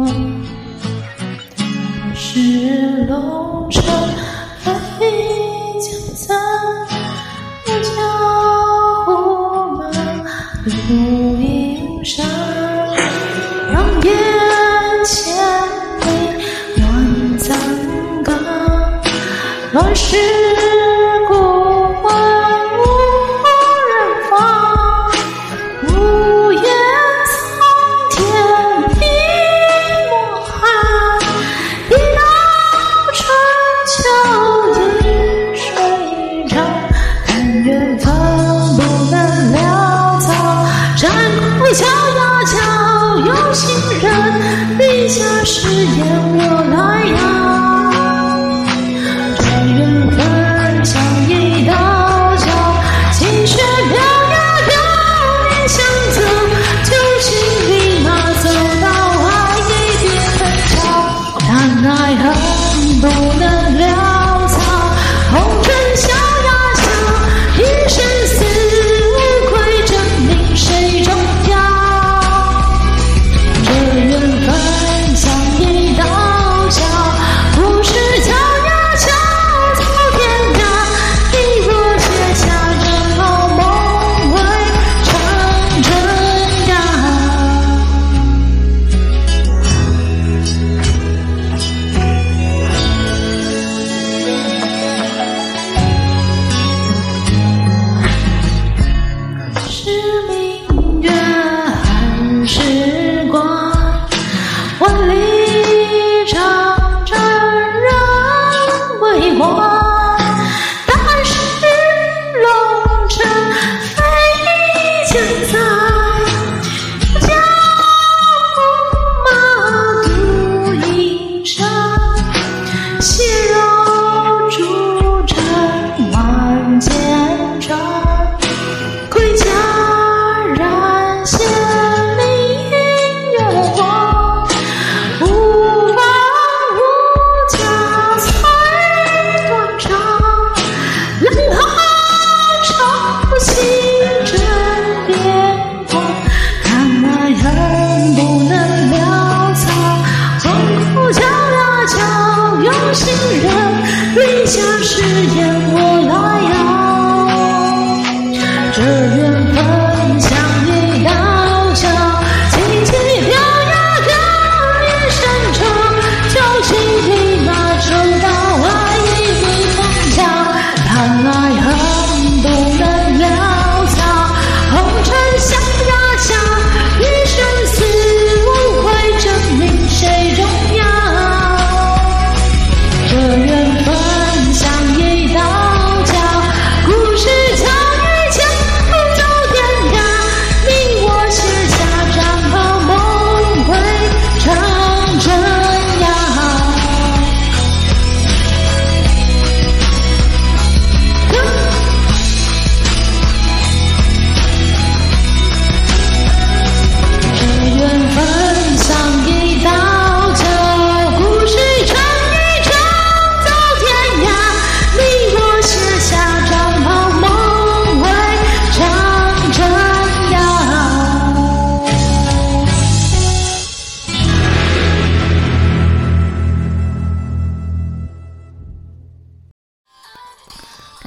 大漠龙城。直，长河落日圆。羌笛何须怨杨立下誓言，我来守。这缘分像一道桥，情却飘呀飘，你想走就请立马走到爱一边走。但爱恨不能。是明月，寒时光，万里长征人未还。